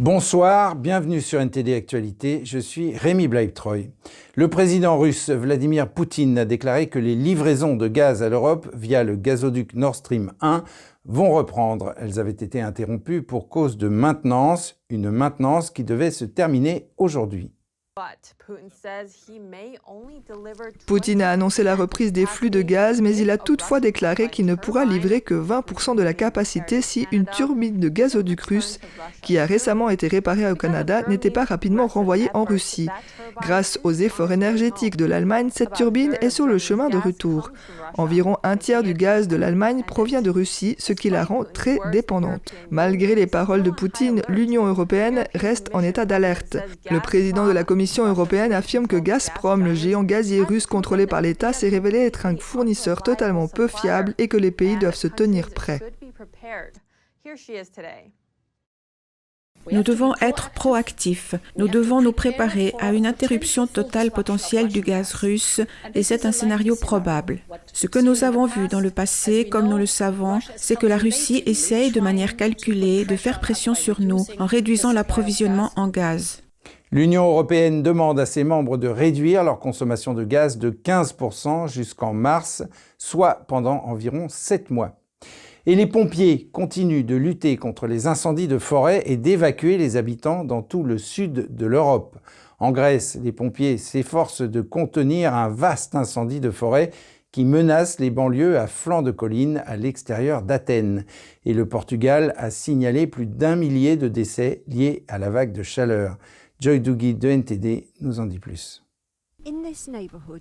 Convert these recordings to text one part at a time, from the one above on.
Bonsoir, bienvenue sur NTD Actualité, je suis Rémi Bleibtreuil. Le président russe Vladimir Poutine a déclaré que les livraisons de gaz à l'Europe via le gazoduc Nord Stream 1 vont reprendre. Elles avaient été interrompues pour cause de maintenance, une maintenance qui devait se terminer aujourd'hui. Poutine a annoncé la reprise des flux de gaz, mais il a toutefois déclaré qu'il ne pourra livrer que 20% de la capacité si une turbine de gazoduc russe, qui a récemment été réparée au Canada, n'était pas rapidement renvoyée en Russie. Grâce aux efforts énergétiques de l'Allemagne, cette turbine est sur le chemin de retour. Environ un tiers du gaz de l'Allemagne provient de Russie, ce qui la rend très dépendante. Malgré les paroles de Poutine, l'Union européenne reste en état d'alerte. Le président de la Commission européenne affirme que Gazprom, le géant gazier russe contrôlé par l'État, s'est révélé être un fournisseur totalement peu fiable et que les pays doivent se tenir prêts. Nous devons être proactifs. Nous devons nous préparer à une interruption totale potentielle du gaz russe et c'est un scénario probable. Ce que nous avons vu dans le passé, comme nous le savons, c'est que la Russie essaye de manière calculée de faire pression sur nous en réduisant l'approvisionnement en gaz. L'Union européenne demande à ses membres de réduire leur consommation de gaz de 15% jusqu'en mars, soit pendant environ 7 mois. Et les pompiers continuent de lutter contre les incendies de forêt et d'évacuer les habitants dans tout le sud de l'Europe. En Grèce, les pompiers s'efforcent de contenir un vaste incendie de forêt qui menace les banlieues à flanc de colline à l'extérieur d'Athènes. Et le Portugal a signalé plus d'un millier de décès liés à la vague de chaleur. Joy Dugi de NTD nous en dit plus.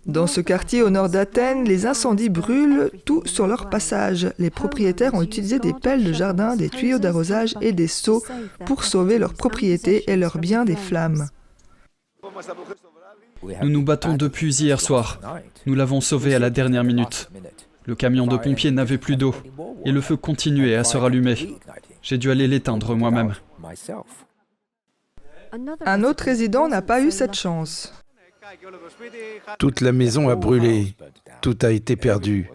Dans ce quartier au nord d'Athènes, les incendies brûlent tout sur leur passage. Les propriétaires ont utilisé des pelles de jardin, des tuyaux d'arrosage et des seaux pour sauver leurs propriétés et leurs biens des flammes. Nous nous battons depuis hier soir. Nous l'avons sauvé à la dernière minute. Le camion de pompiers n'avait plus d'eau et le feu continuait à se rallumer. J'ai dû aller l'éteindre moi-même. Un autre résident n'a pas eu cette chance. Toute la maison a brûlé, tout a été perdu.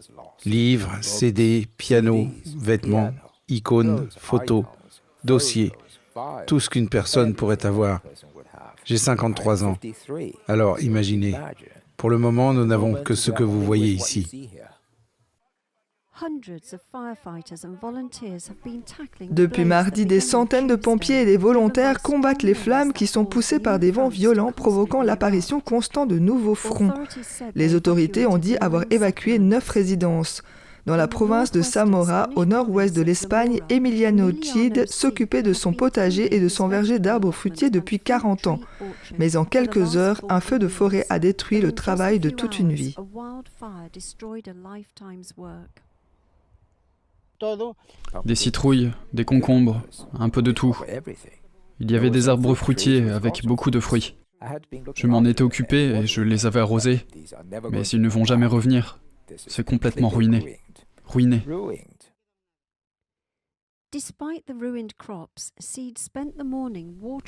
Livres, CD, piano, vêtements, icônes, photos, dossiers, tout ce qu'une personne pourrait avoir. J'ai 53 ans. Alors imaginez, pour le moment, nous n'avons que ce que vous voyez ici. Depuis mardi, des centaines de pompiers et des volontaires combattent les flammes qui sont poussées par des vents violents provoquant l'apparition constante de nouveaux fronts. Les autorités ont dit avoir évacué neuf résidences. Dans la province de Samora, au nord-ouest de l'Espagne, Emiliano Cid s'occupait de son potager et de son verger d'arbres fruitiers depuis 40 ans. Mais en quelques heures, un feu de forêt a détruit le travail de toute une vie. Des citrouilles, des concombres, un peu de tout. Il y avait des arbres fruitiers avec beaucoup de fruits. Je m'en étais occupé et je les avais arrosés, mais ils ne vont jamais revenir. C'est complètement ruiné. Ruiné.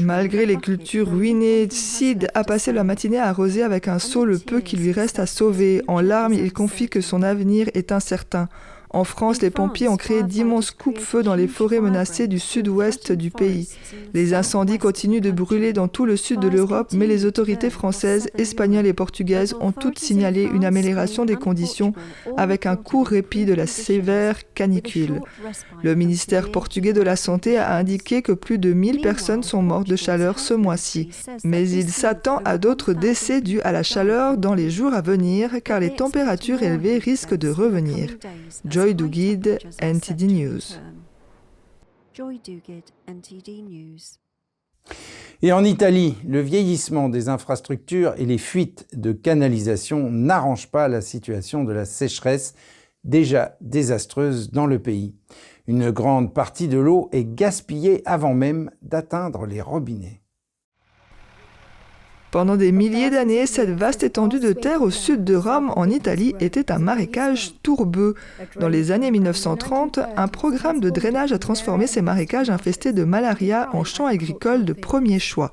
Malgré les cultures ruinées, Sid a passé la matinée à arroser avec un seau le peu qui lui reste à sauver. En larmes, il confie que son avenir est incertain. En France, les pompiers ont créé d'immenses coupe-feux dans les forêts menacées du sud-ouest du pays. Les incendies continuent de brûler dans tout le sud de l'Europe, mais les autorités françaises, espagnoles et portugaises ont toutes signalé une amélioration des conditions avec un court répit de la sévère canicule. Le ministère portugais de la Santé a indiqué que plus de 1000 personnes sont mortes de chaleur ce mois-ci. Mais il s'attend à d'autres décès dus à la chaleur dans les jours à venir car les températures élevées risquent de revenir. Joy Duguid, NTD News. Et en Italie, le vieillissement des infrastructures et les fuites de canalisation n'arrangent pas la situation de la sécheresse déjà désastreuse dans le pays. Une grande partie de l'eau est gaspillée avant même d'atteindre les robinets. Pendant des milliers d'années, cette vaste étendue de terre au sud de Rome, en Italie, était un marécage tourbeux. Dans les années 1930, un programme de drainage a transformé ces marécages infestés de malaria en champs agricoles de premier choix.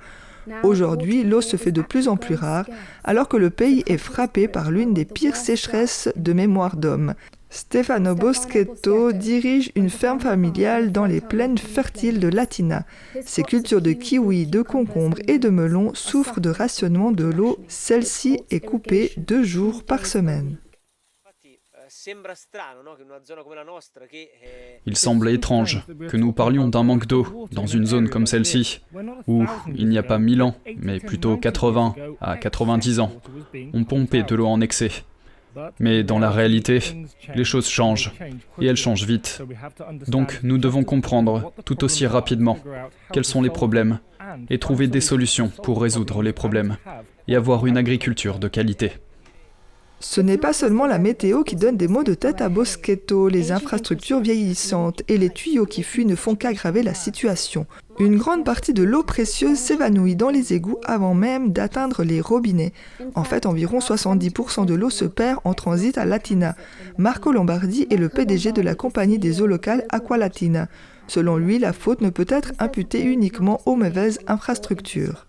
Aujourd'hui, l'eau se fait de plus en plus rare, alors que le pays est frappé par l'une des pires sécheresses de mémoire d'homme. Stefano Boschetto dirige une ferme familiale dans les plaines fertiles de Latina. Ses cultures de kiwi, de concombres et de melons souffrent de rationnement de l'eau. Celle-ci est coupée deux jours par semaine. Il semble étrange que nous parlions d'un manque d'eau dans une zone comme celle-ci, où il n'y a pas 1000 ans, mais plutôt 80 à 90 ans, on pompait de l'eau en excès. Mais dans la réalité, les choses changent, et elles changent vite. Donc nous devons comprendre tout aussi rapidement quels sont les problèmes, et trouver des solutions pour résoudre les problèmes, et avoir une agriculture de qualité. Ce n'est pas seulement la météo qui donne des maux de tête à Boschetto, les infrastructures vieillissantes et les tuyaux qui fuient ne font qu'aggraver la situation. Une grande partie de l'eau précieuse s'évanouit dans les égouts avant même d'atteindre les robinets. En fait, environ 70% de l'eau se perd en transit à Latina. Marco Lombardi est le PDG de la compagnie des eaux locales Aqualatina. Selon lui, la faute ne peut être imputée uniquement aux mauvaises infrastructures.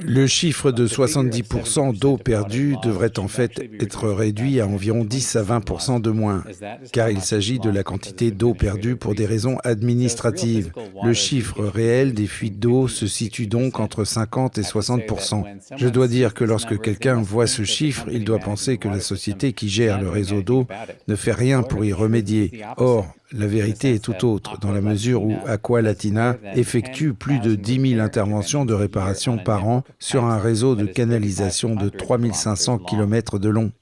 Le chiffre de 70% d'eau perdue devrait en fait être réduit à environ 10 à 20% de moins, car il s'agit de la quantité d'eau perdue pour des raisons administratives. Le chiffre réel des fuites d'eau se situe donc entre 50 et 60%. Je dois dire que lorsque quelqu'un voit ce chiffre, il doit penser que la société qui gère le réseau d'eau ne fait rien pour y remédier. Or, la vérité est tout autre, dans la mesure où Aqua Latina effectue plus de 10 000 interventions de réparation par an sur un réseau de canalisation de 3500 km de long.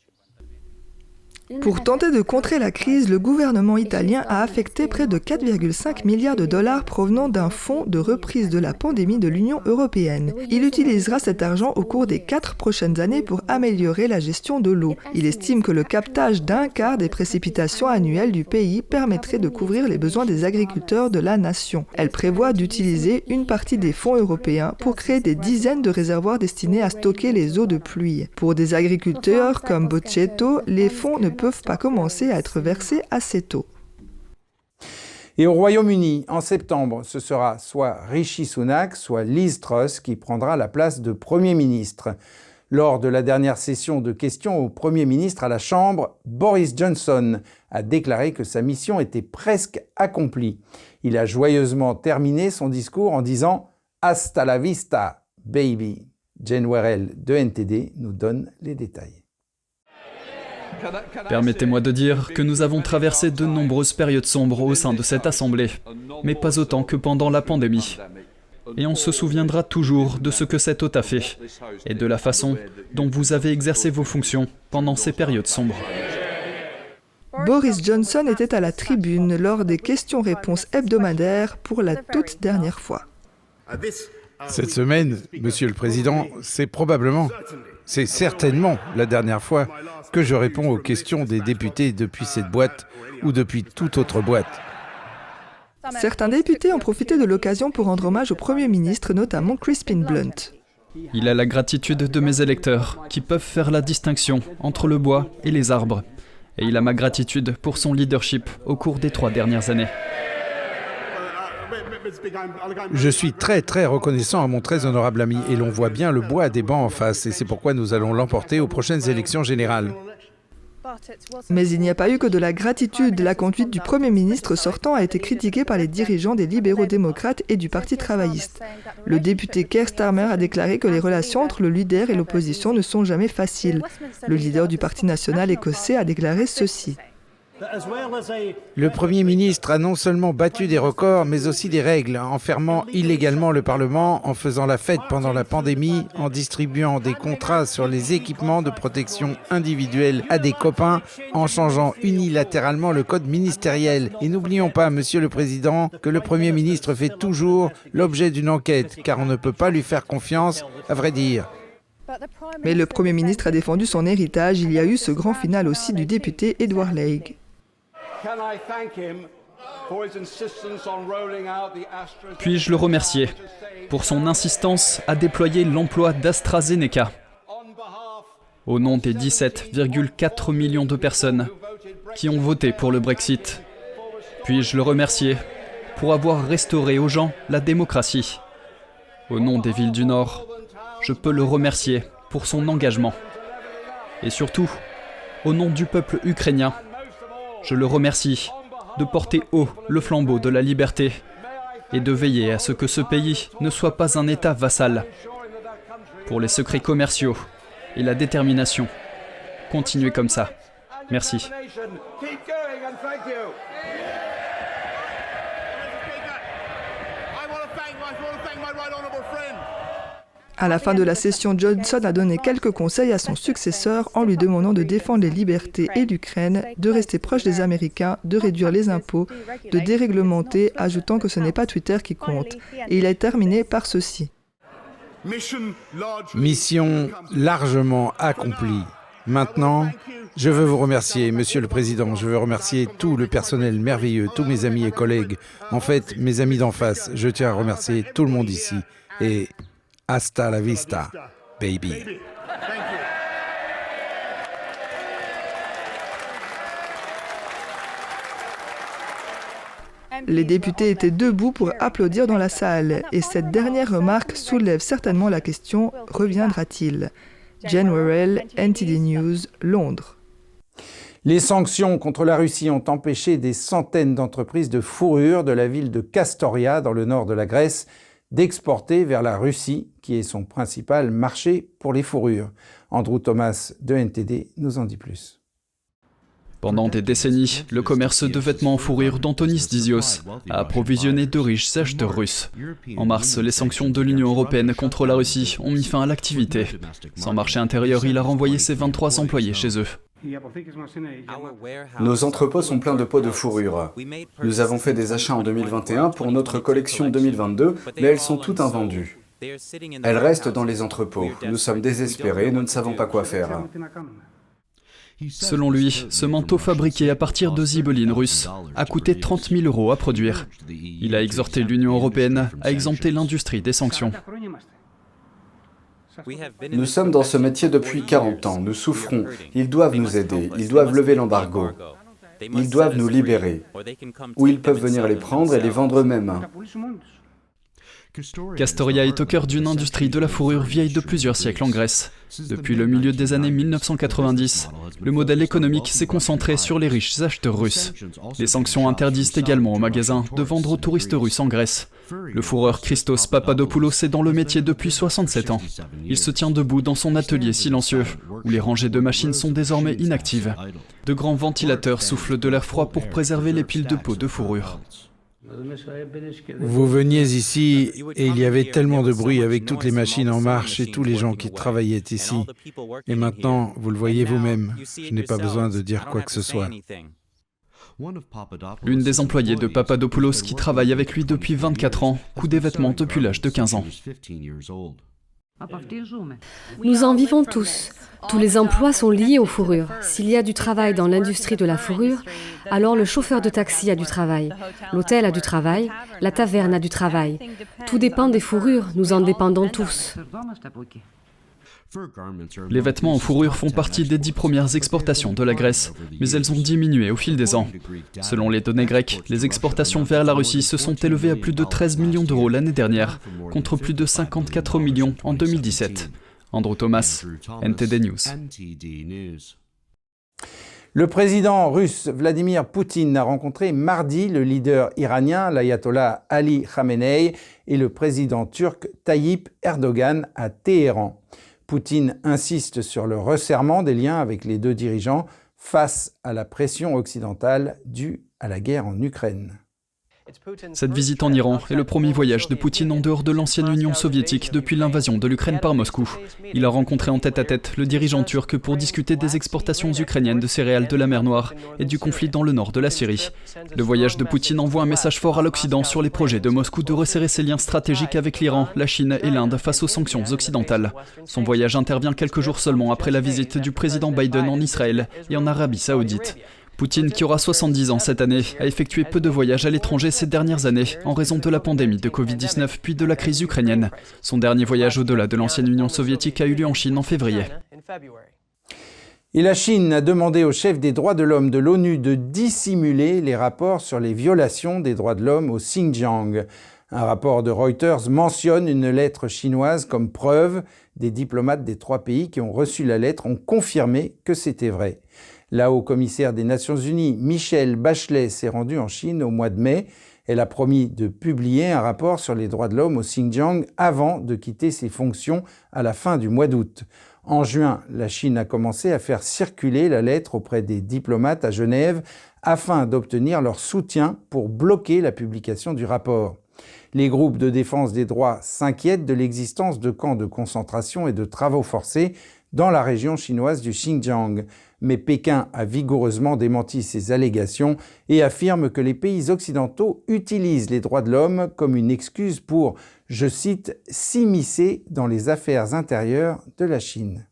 Pour tenter de contrer la crise, le gouvernement italien a affecté près de 4,5 milliards de dollars provenant d'un fonds de reprise de la pandémie de l'Union européenne. Il utilisera cet argent au cours des quatre prochaines années pour améliorer la gestion de l'eau. Il estime que le captage d'un quart des précipitations annuelles du pays permettrait de couvrir les besoins des agriculteurs de la nation. Elle prévoit d'utiliser une partie des fonds européens pour créer des dizaines de réservoirs destinés à stocker les eaux de pluie. Pour des agriculteurs comme Boccetto, les fonds ne pas commencer à être versés assez tôt. Et au Royaume-Uni, en septembre, ce sera soit Rishi Sunak, soit Liz Truss qui prendra la place de Premier ministre. Lors de la dernière session de questions au Premier ministre à la Chambre, Boris Johnson a déclaré que sa mission était presque accomplie. Il a joyeusement terminé son discours en disant Hasta la vista, baby. Jane Warrell de NTD nous donne les détails. Permettez-moi de dire que nous avons traversé de nombreuses périodes sombres au sein de cette Assemblée, mais pas autant que pendant la pandémie. Et on se souviendra toujours de ce que cette hôte a fait et de la façon dont vous avez exercé vos fonctions pendant ces périodes sombres. Boris Johnson était à la tribune lors des questions-réponses hebdomadaires pour la toute dernière fois. Cette semaine, Monsieur le Président, c'est probablement, c'est certainement la dernière fois que je réponds aux questions des députés depuis cette boîte ou depuis toute autre boîte. Certains députés ont profité de l'occasion pour rendre hommage au Premier ministre, notamment Crispin Blunt. Il a la gratitude de mes électeurs, qui peuvent faire la distinction entre le bois et les arbres. Et il a ma gratitude pour son leadership au cours des trois dernières années. Je suis très très reconnaissant à mon très honorable ami et l'on voit bien le bois des bancs en face et c'est pourquoi nous allons l'emporter aux prochaines élections générales. Mais il n'y a pas eu que de la gratitude. La conduite du Premier ministre sortant a été critiquée par les dirigeants des libéraux démocrates et du Parti travailliste. Le député Keir Starmer a déclaré que les relations entre le leader et l'opposition ne sont jamais faciles. Le leader du Parti national écossais a déclaré ceci. Le Premier ministre a non seulement battu des records, mais aussi des règles, en fermant illégalement le Parlement, en faisant la fête pendant la pandémie, en distribuant des contrats sur les équipements de protection individuelle à des copains, en changeant unilatéralement le code ministériel. Et n'oublions pas, Monsieur le Président, que le Premier ministre fait toujours l'objet d'une enquête, car on ne peut pas lui faire confiance, à vrai dire. Mais le Premier ministre a défendu son héritage. Il y a eu ce grand final aussi du député Edward Legge. Puis-je le remercier pour son insistance à déployer l'emploi d'AstraZeneca au nom des 17,4 millions de personnes qui ont voté pour le Brexit. Puis-je le remercier pour avoir restauré aux gens la démocratie. Au nom des villes du Nord, je peux le remercier pour son engagement. Et surtout, au nom du peuple ukrainien, je le remercie de porter haut le flambeau de la liberté et de veiller à ce que ce pays ne soit pas un État vassal. Pour les secrets commerciaux et la détermination, continuez comme ça. Merci. À la fin de la session, Johnson a donné quelques conseils à son successeur en lui demandant de défendre les libertés et l'Ukraine, de rester proche des Américains, de réduire les impôts, de déréglementer, ajoutant que ce n'est pas Twitter qui compte. Et il a terminé par ceci. Mission largement accomplie. Maintenant, je veux vous remercier, Monsieur le Président. Je veux remercier tout le personnel merveilleux, tous mes amis et collègues. En fait, mes amis d'en face. Je tiens à remercier tout le monde ici. Hasta la vista, baby. Les députés étaient debout pour applaudir dans la salle, et cette dernière remarque soulève certainement la question reviendra-t-il? Jen Worrell, NTD News, Londres. Les sanctions contre la Russie ont empêché des centaines d'entreprises de fourrure de la ville de Castoria, dans le nord de la Grèce, d'exporter vers la Russie, qui est son principal marché pour les fourrures. Andrew Thomas de NTD nous en dit plus. Pendant des décennies, le commerce de vêtements en fourrure d'Antonis Dizios a approvisionné de riches acheteurs russes. En mars, les sanctions de l'Union européenne contre la Russie ont mis fin à l'activité. Sans marché intérieur, il a renvoyé ses 23 employés chez eux. Nos entrepôts sont pleins de pots de fourrure. Nous avons fait des achats en 2021 pour notre collection 2022, mais elles sont toutes invendues. Elles restent dans les entrepôts. Nous sommes désespérés, nous ne savons pas quoi faire. Selon lui, ce manteau fabriqué à partir de zibeline russe a coûté 30 000 euros à produire. Il a exhorté l'Union européenne à exempter l'industrie des sanctions. Nous sommes dans ce métier depuis 40 ans, nous souffrons. Ils doivent nous aider, ils doivent lever l'embargo. Ils doivent nous libérer. Ou ils peuvent venir les prendre et les vendre eux-mêmes. Castoria est au cœur d'une industrie de la fourrure vieille de plusieurs siècles en Grèce. Depuis le milieu des années 1990, le modèle économique s'est concentré sur les riches acheteurs russes. Les sanctions interdisent également aux magasins de vendre aux touristes russes en Grèce. Le fourreur Christos Papadopoulos est dans le métier depuis 67 ans. Il se tient debout dans son atelier silencieux, où les rangées de machines sont désormais inactives. De grands ventilateurs soufflent de l'air froid pour préserver les piles de peau de fourrure. Vous veniez ici et il y avait tellement de bruit avec toutes les machines en marche et tous les gens qui travaillaient ici. Et maintenant, vous le voyez vous-même, je n'ai pas besoin de dire quoi que ce soit. L'une des employées de Papadopoulos qui travaille avec lui depuis 24 ans coud des vêtements depuis l'âge de 15 ans. Nous en vivons tous. Tous les emplois sont liés aux fourrures. S'il y a du travail dans l'industrie de la fourrure, alors le chauffeur de taxi a du travail, l'hôtel a du travail, la taverne a du travail. Tout dépend des fourrures, nous en dépendons tous. Les vêtements en fourrure font partie des dix premières exportations de la Grèce, mais elles ont diminué au fil des ans. Selon les données grecques, les exportations vers la Russie se sont élevées à plus de 13 millions d'euros l'année dernière, contre plus de 54 millions en 2017. Andrew Thomas, NTD News. Le président russe Vladimir Poutine a rencontré mardi le leader iranien, l'ayatollah Ali Khamenei, et le président turc Tayyip Erdogan à Téhéran. Poutine insiste sur le resserrement des liens avec les deux dirigeants face à la pression occidentale due à la guerre en Ukraine. Cette visite en Iran est le premier voyage de Poutine en dehors de l'ancienne Union soviétique depuis l'invasion de l'Ukraine par Moscou. Il a rencontré en tête-à-tête le dirigeant turc pour discuter des exportations ukrainiennes de céréales de la mer Noire et du conflit dans le nord de la Syrie. Le voyage de Poutine envoie un message fort à l'Occident sur les projets de Moscou de resserrer ses liens stratégiques avec l'Iran, la Chine et l'Inde face aux sanctions occidentales. Son voyage intervient quelques jours seulement après la visite du président Biden en Israël et en Arabie saoudite. Poutine, qui aura 70 ans cette année, a effectué peu de voyages à l'étranger ces dernières années en raison de la pandémie de Covid-19 puis de la crise ukrainienne. Son dernier voyage au-delà de l'ancienne Union soviétique a eu lieu en Chine en février. Et la Chine a demandé au chef des droits de l'homme de l'ONU de dissimuler les rapports sur les violations des droits de l'homme au Xinjiang. Un rapport de Reuters mentionne une lettre chinoise comme preuve. Des diplomates des trois pays qui ont reçu la lettre ont confirmé que c'était vrai. La haut-commissaire des Nations Unies, Michelle Bachelet, s'est rendue en Chine au mois de mai. Elle a promis de publier un rapport sur les droits de l'homme au Xinjiang avant de quitter ses fonctions à la fin du mois d'août. En juin, la Chine a commencé à faire circuler la lettre auprès des diplomates à Genève afin d'obtenir leur soutien pour bloquer la publication du rapport. Les groupes de défense des droits s'inquiètent de l'existence de camps de concentration et de travaux forcés dans la région chinoise du Xinjiang. Mais Pékin a vigoureusement démenti ces allégations et affirme que les pays occidentaux utilisent les droits de l'homme comme une excuse pour, je cite, s'immiscer dans les affaires intérieures de la Chine.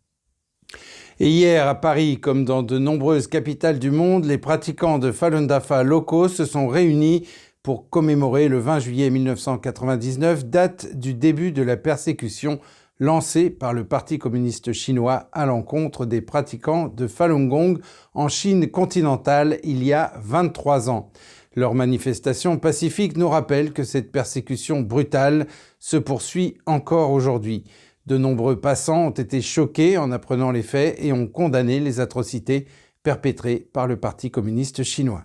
Et hier, à Paris, comme dans de nombreuses capitales du monde, les pratiquants de Falun Dafa locaux se sont réunis pour commémorer le 20 juillet 1999, date du début de la persécution lancée par le Parti communiste chinois à l'encontre des pratiquants de Falun Gong en Chine continentale il y a 23 ans. Leur manifestation pacifique nous rappelle que cette persécution brutale se poursuit encore aujourd'hui. De nombreux passants ont été choqués en apprenant les faits et ont condamné les atrocités perpétrées par le Parti communiste chinois.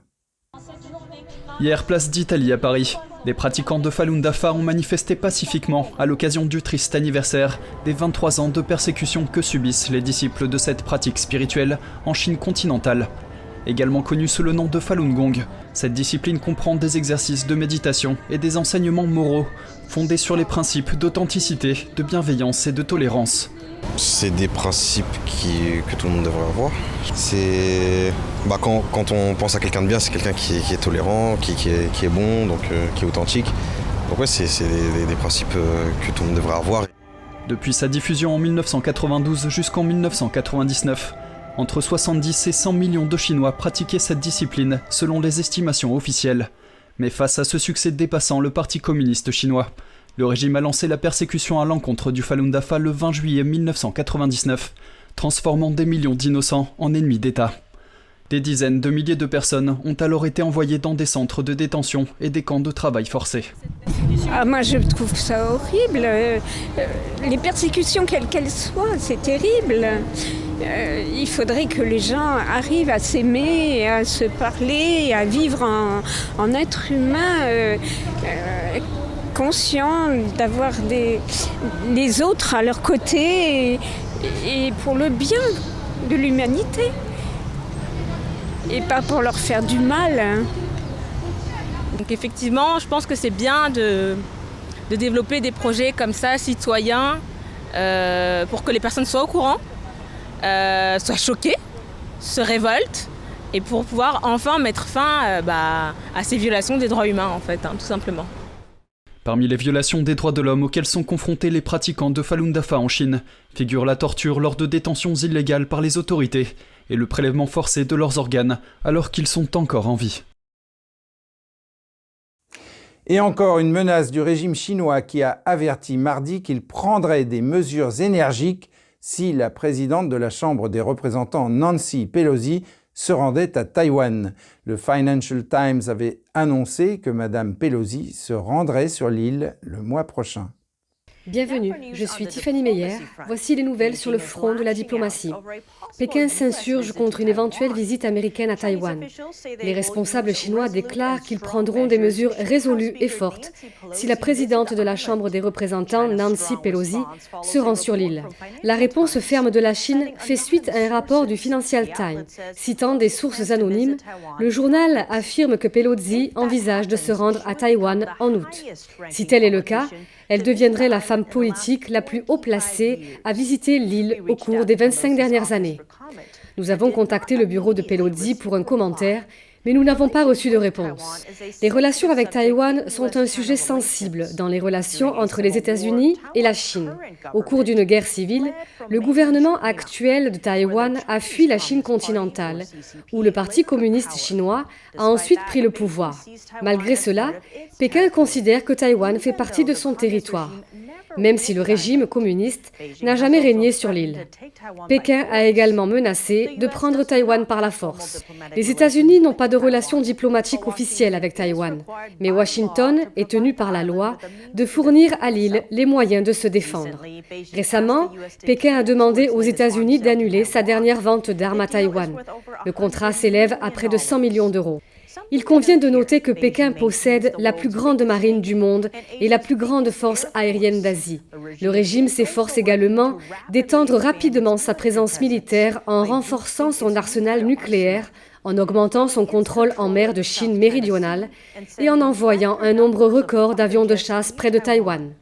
Hier, place d'Italie à Paris. Des pratiquants de Falun Dafa ont manifesté pacifiquement à l'occasion du triste anniversaire des 23 ans de persécution que subissent les disciples de cette pratique spirituelle en Chine continentale. Également connue sous le nom de Falun Gong, cette discipline comprend des exercices de méditation et des enseignements moraux fondés sur les principes d'authenticité, de bienveillance et de tolérance. C'est des principes que tout le monde devrait avoir. C'est bah, quand, on pense à quelqu'un de bien, c'est quelqu'un qui, est tolérant, qui, est, bon, donc euh, qui est authentique. Donc ouais, c'est des, principes euh, que tout le monde devrait avoir. Depuis sa diffusion en 1992 jusqu'en 1999, entre 70 et 100 millions de Chinois pratiquaient cette discipline selon les estimations officielles. Mais face à ce succès dépassant le Parti communiste chinois, le régime a lancé la persécution à l'encontre du Falun Dafa le 20 juillet 1999, transformant des millions d'innocents en ennemis d'État. Des dizaines de milliers de personnes ont alors été envoyées dans des centres de détention et des camps de travail forcés. Ah, moi, je trouve ça horrible. Euh, euh, les persécutions, quelles qu'elles soient, c'est terrible. Euh, il faudrait que les gens arrivent à s'aimer, à se parler, à vivre en être humain conscient d'avoir les autres à leur côté et, pour le bien de l'humanité et pas pour leur faire du mal. Hein. Donc effectivement, je pense que c'est bien de, développer des projets comme ça, citoyens, euh, pour que les personnes soient au courant, euh, soient choquées, se révoltent, et pour pouvoir enfin mettre fin euh, bah, à ces violations des droits humains, en fait, hein, tout simplement. Parmi les violations des droits de l'homme auxquelles sont confrontés les pratiquants de Falun Dafa en Chine figure la torture lors de détentions illégales par les autorités et le prélèvement forcé de leurs organes alors qu'ils sont encore en vie. Et encore une menace du régime chinois qui a averti mardi qu'il prendrait des mesures énergiques si la présidente de la Chambre des représentants Nancy Pelosi se rendait à Taïwan. Le Financial Times avait annoncé que Mme Pelosi se rendrait sur l'île le mois prochain. Bienvenue, je suis Tiffany Meyer. Voici les nouvelles sur le front de la diplomatie. Pékin s'insurge contre une éventuelle visite américaine à Taïwan. Les responsables chinois déclarent qu'ils prendront des mesures résolues et fortes si la présidente de la Chambre des représentants, Nancy Pelosi, se rend sur l'île. La réponse ferme de la Chine fait suite à un rapport du Financial Times. Citant des sources anonymes, le journal affirme que Pelosi envisage de se rendre à Taïwan en août. Si tel est le cas, elle deviendrait la femme politique la plus haut placée à visiter l'île au cours des 25 dernières années. Nous avons contacté le bureau de Pelosi pour un commentaire mais nous n'avons pas reçu de réponse. Les relations avec Taïwan sont un sujet sensible dans les relations entre les États-Unis et la Chine. Au cours d'une guerre civile, le gouvernement actuel de Taïwan a fui la Chine continentale, où le Parti communiste chinois a ensuite pris le pouvoir. Malgré cela, Pékin considère que Taïwan fait partie de son territoire. Même si le régime communiste n'a jamais régné sur l'île. Pékin a également menacé de prendre Taïwan par la force. Les États-Unis n'ont pas de relations diplomatiques officielles avec Taïwan, mais Washington est tenu par la loi de fournir à l'île les moyens de se défendre. Récemment, Pékin a demandé aux États-Unis d'annuler sa dernière vente d'armes à Taïwan. Le contrat s'élève à près de 100 millions d'euros. Il convient de noter que Pékin possède la plus grande marine du monde et la plus grande force aérienne d'Asie. Le régime s'efforce également d'étendre rapidement sa présence militaire en renforçant son arsenal nucléaire, en augmentant son contrôle en mer de Chine méridionale et en envoyant un nombre record d'avions de chasse près de Taïwan.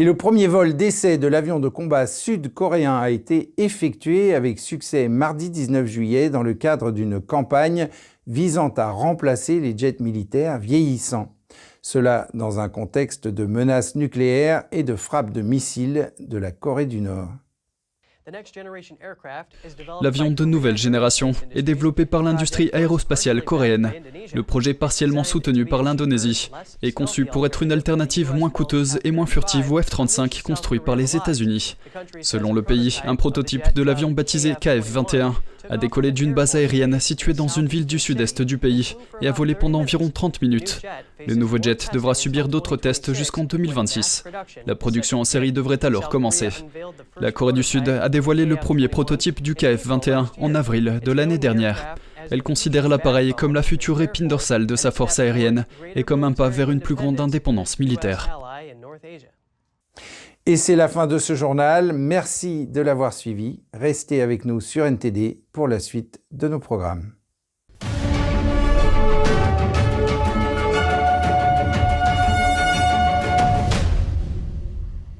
Et le premier vol d'essai de l'avion de combat sud-coréen a été effectué avec succès mardi 19 juillet dans le cadre d'une campagne visant à remplacer les jets militaires vieillissants. Cela dans un contexte de menaces nucléaires et de frappes de missiles de la Corée du Nord. L'avion de nouvelle génération est développé par l'industrie aérospatiale coréenne. Le projet partiellement soutenu par l'Indonésie est conçu pour être une alternative moins coûteuse et moins furtive au F-35 construit par les États-Unis. Selon le pays, un prototype de l'avion baptisé KF-21 a décollé d'une base aérienne située dans une ville du sud-est du pays et a volé pendant environ 30 minutes. Le nouveau jet devra subir d'autres tests jusqu'en 2026. La production en série devrait alors commencer. La Corée du Sud a dévoilé le premier prototype du KF-21 en avril de l'année dernière. Elle considère l'appareil comme la future épine dorsale de sa force aérienne et comme un pas vers une plus grande indépendance militaire. Et c'est la fin de ce journal. Merci de l'avoir suivi. Restez avec nous sur NTD pour la suite de nos programmes.